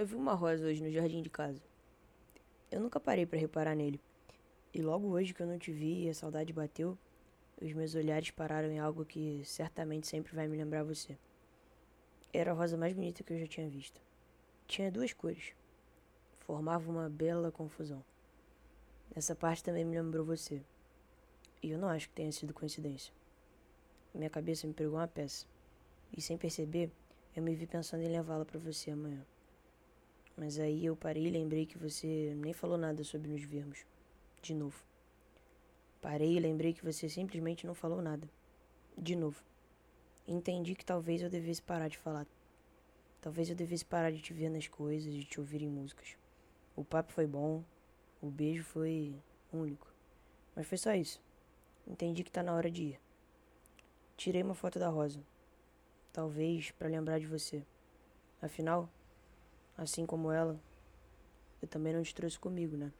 Eu vi uma rosa hoje no jardim de casa. Eu nunca parei para reparar nele. E logo hoje que eu não te vi e a saudade bateu, os meus olhares pararam em algo que certamente sempre vai me lembrar você. Era a rosa mais bonita que eu já tinha visto. Tinha duas cores. Formava uma bela confusão. Essa parte também me lembrou você. E eu não acho que tenha sido coincidência. Minha cabeça me pregou uma peça. E sem perceber, eu me vi pensando em levá-la para você amanhã. Mas aí eu parei e lembrei que você nem falou nada sobre nos vermos. De novo. Parei e lembrei que você simplesmente não falou nada. De novo. Entendi que talvez eu devesse parar de falar. Talvez eu devesse parar de te ver nas coisas, de te ouvir em músicas. O papo foi bom, o beijo foi único. Mas foi só isso. Entendi que tá na hora de ir. Tirei uma foto da Rosa. Talvez para lembrar de você. Afinal, assim como ela, eu também não te trouxe comigo, né?